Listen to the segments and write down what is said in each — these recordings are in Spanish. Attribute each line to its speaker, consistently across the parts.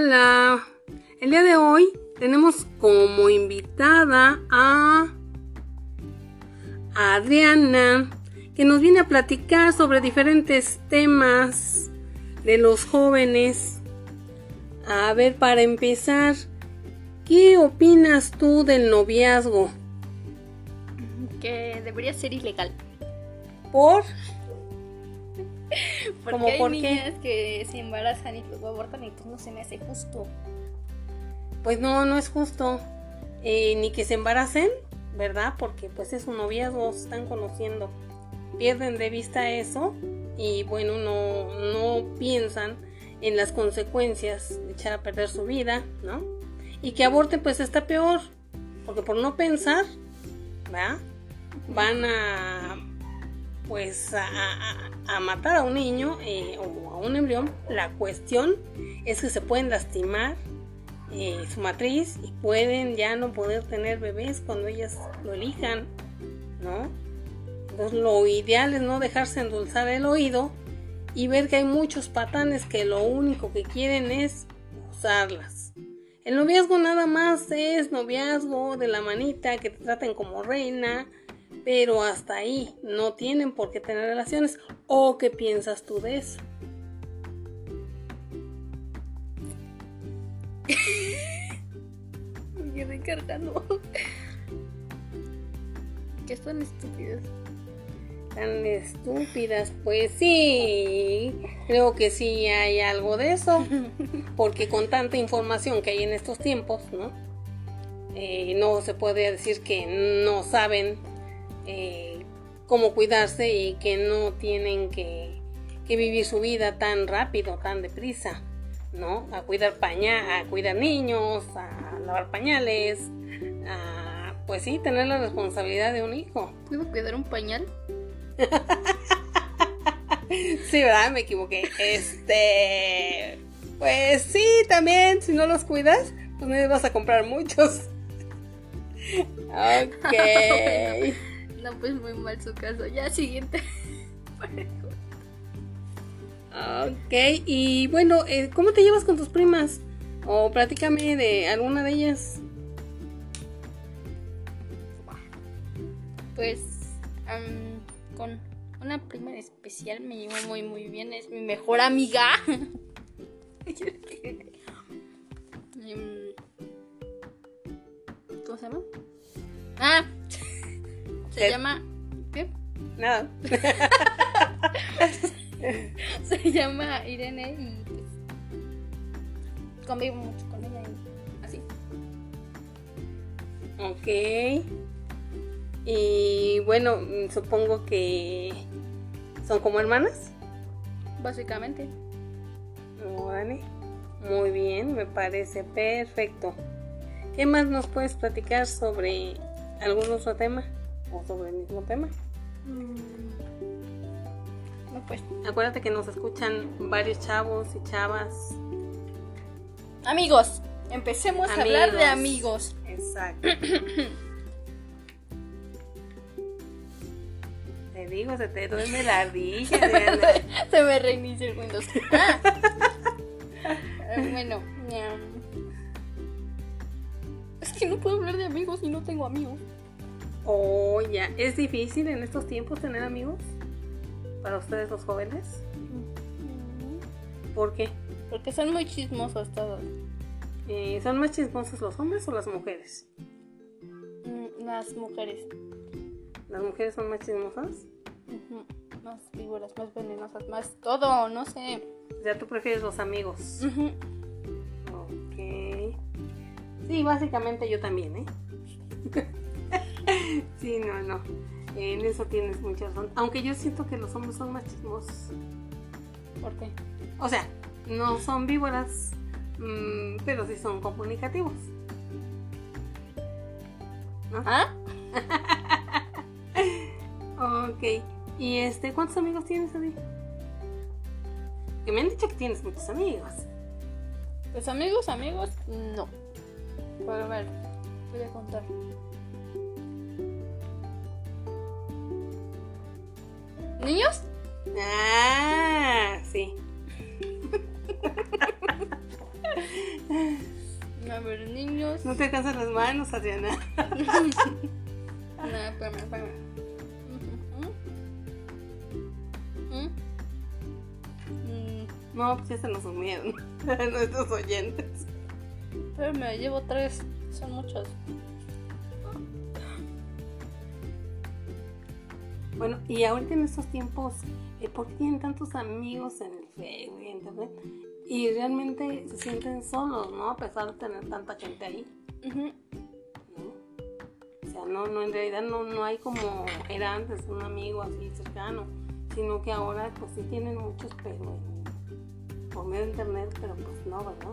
Speaker 1: Hola, el día de hoy tenemos como invitada a Adriana, que nos viene a platicar sobre diferentes temas de los jóvenes. A ver, para empezar, ¿qué opinas tú del noviazgo?
Speaker 2: Que debería ser ilegal.
Speaker 1: ¿Por?
Speaker 2: Porque
Speaker 1: ¿Cómo
Speaker 2: hay niñas que se embarazan y luego abortan y pues no se me hace justo.
Speaker 1: Pues no, no es justo. Eh, ni que se embaracen, ¿verdad? Porque pues es un noviazgo, se están conociendo. Pierden de vista eso y bueno, no, no piensan en las consecuencias de echar a perder su vida, ¿no? Y que aborten pues está peor, porque por no pensar, ¿verdad? Van a pues a, matar a un niño eh, o a un embrión. La cuestión es que se pueden lastimar eh, su matriz y pueden ya no poder tener bebés cuando ellas lo elijan, ¿no? Entonces lo ideal es no dejarse endulzar el oído y ver que hay muchos patanes que lo único que quieren es usarlas. El noviazgo nada más es noviazgo de la manita, que te traten como reina, pero hasta ahí no tienen por qué tener relaciones. ¿O qué piensas tú de eso?
Speaker 2: Me quedé cargando. que son estúpidos.
Speaker 1: Tan estúpidas, pues sí, creo que sí hay algo de eso, porque con tanta información que hay en estos tiempos, ¿no? Eh, no se puede decir que no saben eh, cómo cuidarse y que no tienen que, que vivir su vida tan rápido, tan deprisa, ¿no? A cuidar paña, a cuidar niños, a lavar pañales, a, pues sí, tener la responsabilidad de un hijo.
Speaker 2: ¿Puedo cuidar un pañal?
Speaker 1: Sí, ¿verdad? Me equivoqué. Este. Pues sí, también, si no los cuidas, pues no vas a comprar muchos. Ok.
Speaker 2: No, pues muy mal su caso. Ya, siguiente.
Speaker 1: Ok, y bueno, eh, ¿cómo te llevas con tus primas? O platícame de alguna de ellas.
Speaker 2: Pues con una prima en especial me llevo muy muy bien, es mi mejor amiga. Em, ¿Cómo se llama? Se
Speaker 1: ¿Qué?
Speaker 2: llama ¿qué?
Speaker 1: Nada.
Speaker 2: Se llama Irene y pues convivo mucho con ella y así.
Speaker 1: Ok. Y bueno, supongo que son como hermanas.
Speaker 2: Básicamente.
Speaker 1: Órale. Muy bien, me parece perfecto. ¿Qué más nos puedes platicar sobre algún otro tema? ¿O sobre el mismo tema?
Speaker 2: Mm. No pues.
Speaker 1: Acuérdate que nos escuchan varios chavos y chavas.
Speaker 2: Amigos, empecemos a hablar de amigos.
Speaker 1: Exacto. te digo, se te duerme la ardilla.
Speaker 2: Se me reinicia el Windows. Ah. Bueno, es que no puedo hablar de amigos y no tengo amigos.
Speaker 1: Oh, ya. ¿Es difícil en estos tiempos tener amigos? Para ustedes los jóvenes. ¿Por qué?
Speaker 2: Porque son muy chismosos todos.
Speaker 1: Eh, ¿Son más chismosos los hombres o las mujeres?
Speaker 2: Mm, Las mujeres.
Speaker 1: ¿Las mujeres son más chismosas?
Speaker 2: Más víboras, más venenosas, más todo, no sé.
Speaker 1: O sea, tú prefieres los amigos.
Speaker 2: Ujú.
Speaker 1: Ok. Sí, básicamente yo también, ¿eh? sí, no, no. En eso tienes mucha razón. Aunque yo siento que los hombres son más chismosos.
Speaker 2: ¿Por qué?
Speaker 1: O sea, no son víboras, mm, pero sí son comunicativos. ¿No?
Speaker 2: ¿Ah?
Speaker 1: Ok. ¿Y este, cuántos amigos tienes, Adi? Que me han dicho que tienes muchos amigos.
Speaker 2: Pues amigos, amigos, no. Pero a ver, voy a contar. ¿Niños?
Speaker 1: Ah, sí.
Speaker 2: A ver, niños.
Speaker 1: No te alcanzan las manos, Adriana.
Speaker 2: No, espérame, espérame. ¿Mm? Mm,
Speaker 1: No, pues ya se nos unieron nuestros oyentes.
Speaker 2: Espérame, llevo tres. Son muchos.
Speaker 1: Bueno, y ahorita en estos tiempos, eh, ¿por qué tienen tantos amigos en el Facebook y en Internet? Y realmente se sienten solos, ¿no? A pesar de tener tanta gente ahí. O sea, no, no, en realidad no, no hay como era antes un amigo así cercano, sino que ahora pues sí tienen muchos, pero en- por medio de internet, pero pues no, ¿verdad?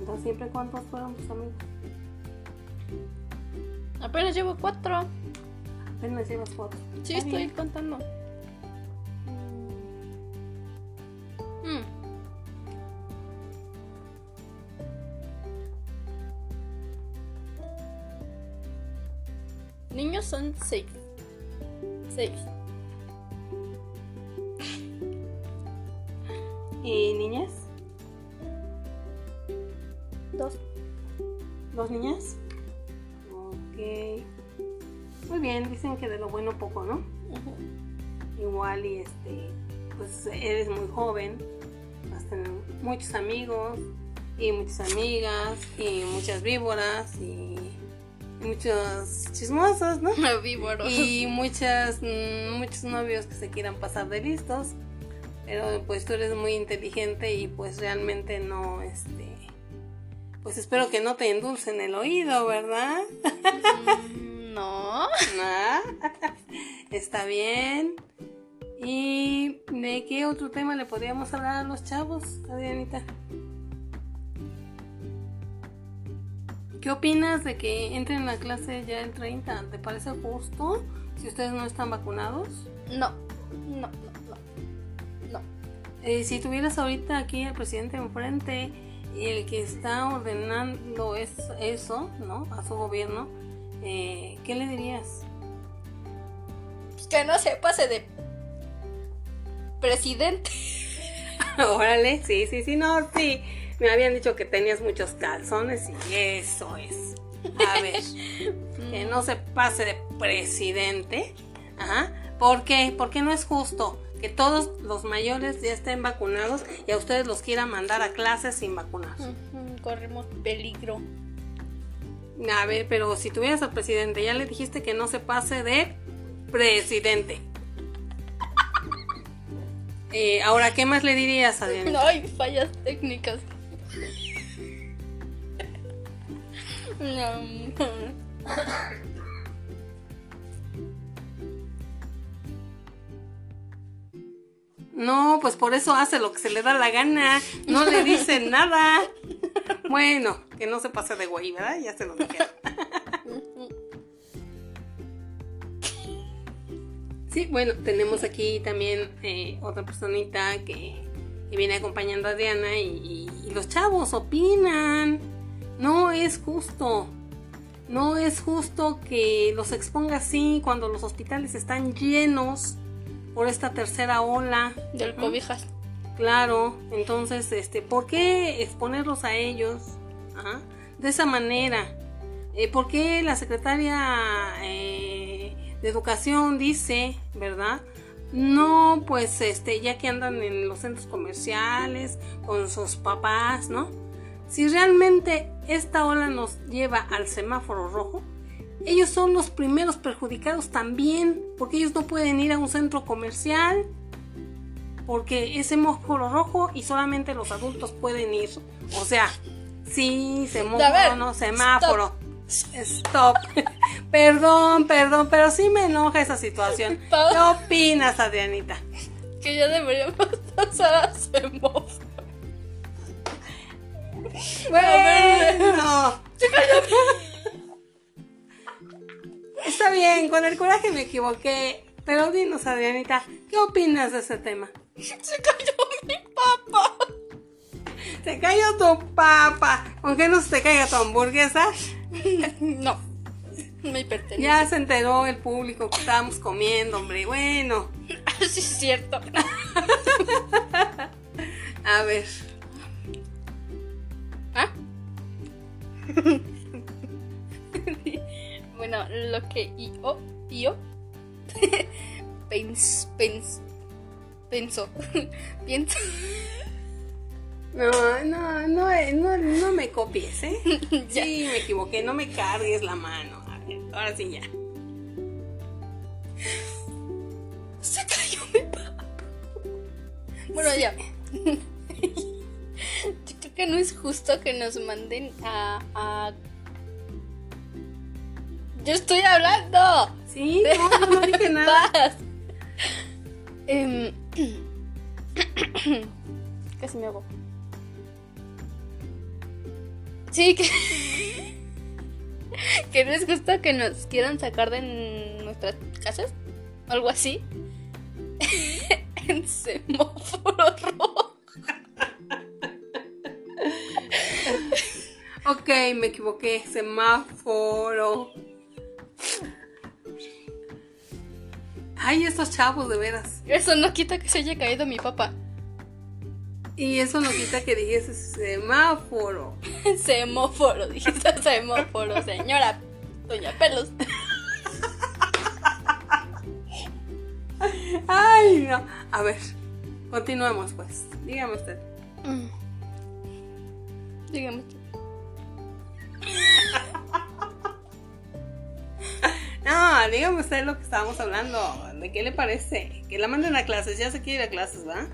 Speaker 1: Entonces, ¿siempre cuántos fueron tus amigos?
Speaker 2: Apenas llevo cuatro.
Speaker 1: Apenas llevas cuatro.
Speaker 2: Sí,
Speaker 1: Está
Speaker 2: estoy
Speaker 1: bien.
Speaker 2: contando. Mm. Niños son seis. Seis.
Speaker 1: ¿Y niñas?
Speaker 2: Dos.
Speaker 1: ¿Dos niñas? Ok. Muy bien, dicen que de lo bueno poco, ¿no? Igual y este pues eres muy joven vas a tener muchos amigos y muchas amigas y muchas víboras y muchos chismosos no
Speaker 2: Víboros.
Speaker 1: y muchas mm, muchos novios que se quieran pasar de listos pero pues tú eres muy inteligente y pues realmente no este pues espero que no te endulcen el oído verdad
Speaker 2: Mm, no.
Speaker 1: Ah, Está bien. ¿Y de qué otro tema le podríamos hablar a los chavos, Adrianita? ¿Qué opinas de que entren a clase ya el 30? ¿Te parece justo si ustedes no están vacunados?
Speaker 2: No. No, no, no. No.
Speaker 1: Eh, si tuvieras ahorita aquí al presidente enfrente y el que está ordenando es, eso, ¿no? A su gobierno, eh, ¿qué le dirías?
Speaker 2: Pues que no se pase de presidente.
Speaker 1: Órale, sí, sí, sí, no, sí. Me habían dicho que tenías muchos calzones y eso es. A ver, que no se pase de presidente. Ajá. ¿Por qué? Porque no es justo que todos los mayores ya estén vacunados y a ustedes los quieran mandar a clases sin vacunar.
Speaker 2: Corremos peligro.
Speaker 1: A ver, pero si tuvieras al presidente, ya le dijiste que no se pase de presidente. Eh, ahora, ¿qué más le dirías, Adrián?
Speaker 2: No hay fallas técnicas. No.
Speaker 1: No, pues por eso hace lo que se le da la gana. No le dice nada. Bueno, que no se pase de güey, ¿verdad? Ya se lo dije. Sí, bueno, tenemos aquí también eh, otra personita que, que viene acompañando a Diana y, y- y los chavos opinan. No es justo. No es justo que los exponga así cuando los hospitales están llenos por esta tercera ola.
Speaker 2: Del cobijas.
Speaker 1: Claro, entonces, este, ¿por qué exponerlos a ellos de esa manera? Eh, ¿Por qué la secretaria eh, de Educación dice, verdad? No, pues, este, ya que andan en los centros comerciales con sus papás, ¿no? Si realmente esta ola nos lleva al semáforo rojo, ellos son los primeros perjudicados también, porque ellos no pueden ir a un centro comercial porque es semáforo rojo y solamente los adultos pueden ir. O sea, sí,
Speaker 2: A ver,
Speaker 1: semáforo, no semáforo. Stop. perdón, perdón, pero sí me enoja esa situación. ¿Qué opinas, Adrianita?
Speaker 2: Que ya deberíamos pasar a semáforo.
Speaker 1: Bueno. Está bien, con el coraje me equivoqué. Pero dinos, Adrianita, ¿qué opinas de ese tema?
Speaker 2: Se cayó mi papá.
Speaker 1: Se cayó tu papa. ¿Con qué no se te caiga tu hamburguesa?
Speaker 2: No. Me pertenece.
Speaker 1: Ya se enteró el público que estábamos comiendo, hombre. Bueno,
Speaker 2: Sí, es cierto.
Speaker 1: A ver.
Speaker 2: ¿Ah? Lo que yo, yo pens, pens, penso, pienso.
Speaker 1: No, no, no, eh, no, no me copies, ¿eh? Sí, me equivoqué, no me cargues la mano. A ver, ahora sí ya.
Speaker 2: Se cayó mi papá. Bueno, ya. Yo creo que no es justo que nos manden a, a... Yo estoy hablando.
Speaker 1: Sí, no, no dije nada.
Speaker 2: Em, Casi me hago. Sí, que. que no es justo que nos quieran sacar de nuestras casas. Algo así. en semáforo rojo.
Speaker 1: Ok, me equivoqué. Semáforo. Ay, estos chavos, de veras.
Speaker 2: Eso no quita que se haya caído mi papá.
Speaker 1: Y eso no quita que dijese semáforo.
Speaker 2: Semóforo, dijiste semóforo, señora. Doña Pelos.
Speaker 1: Ay, no. A ver, continuemos pues. Dígame usted.
Speaker 2: Mm. Dígame.
Speaker 1: No, dígame usted lo que estábamos hablando. ¿De qué le parece? Que la manden a clases. Ya se quiere ir a clases, ¿va?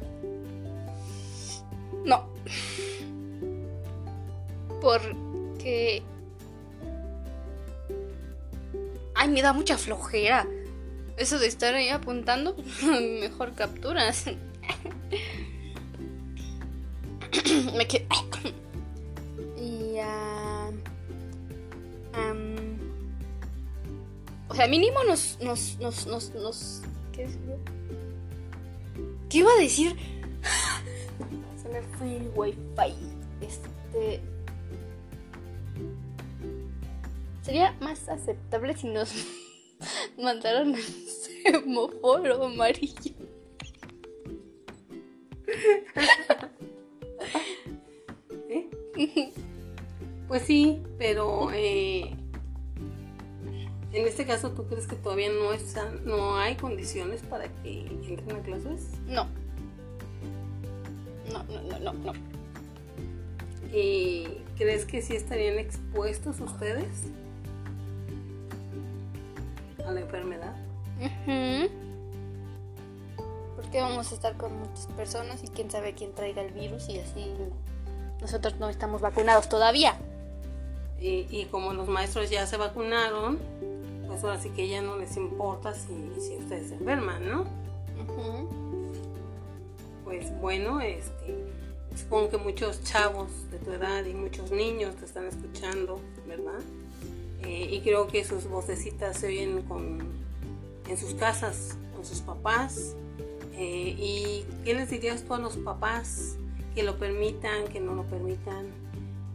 Speaker 2: No. Porque. Ay, me da mucha flojera. Eso de estar ahí apuntando, mejor capturas. me quedé. y. am, sea, mínimo nos. nos, nos, nos, nos ¿Qué? ¿Qué iba a decir? Se me fue el wifi. Este. Sería más aceptable si nos mandaron el semaforo amarillo.
Speaker 1: ¿Eh? Pues sí, pero eh, en este caso, ¿tú crees que todavía no están, no hay condiciones para que entren a clases?
Speaker 2: No. No, no, no, no, no.
Speaker 1: ¿Y crees que sí estarían expuestos ustedes a la enfermedad?
Speaker 2: Ujú. Porque vamos a estar con muchas personas y quién sabe quién traiga el virus y así nosotros no estamos vacunados todavía.
Speaker 1: Y, y como los maestros ya se vacunaron, pues ahora sí que ya no les importa si, si ustedes se enferman, ¿no? Pues bueno, este, supongo que muchos chavos de tu edad y muchos niños te están escuchando, ¿verdad? Eh, y creo que sus vocecitas se oyen con, en sus casas, con sus papás. Eh, ¿Y qué les dirías tú a los papás que lo permitan, que no lo permitan?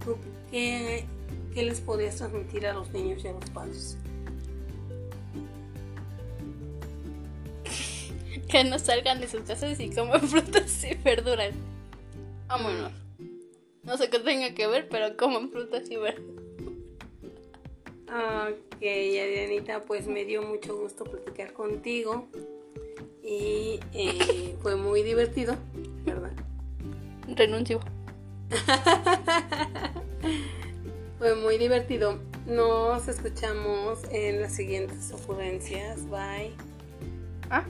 Speaker 1: ¿Tú qué, qué les podrías transmitir a los niños y a los padres?
Speaker 2: Que no salgan de sus casas y coman frutas y verduras. Vámonos. No sé qué tenga que ver, pero coman frutas y verduras.
Speaker 1: Ok, Adrianita, pues me dio mucho gusto platicar contigo y eh, fue muy divertido, ¿verdad?
Speaker 2: Renuncio.
Speaker 1: Fue muy divertido. Nos escuchamos en las siguientes ocurrencias. Bye.
Speaker 2: ¿Ah?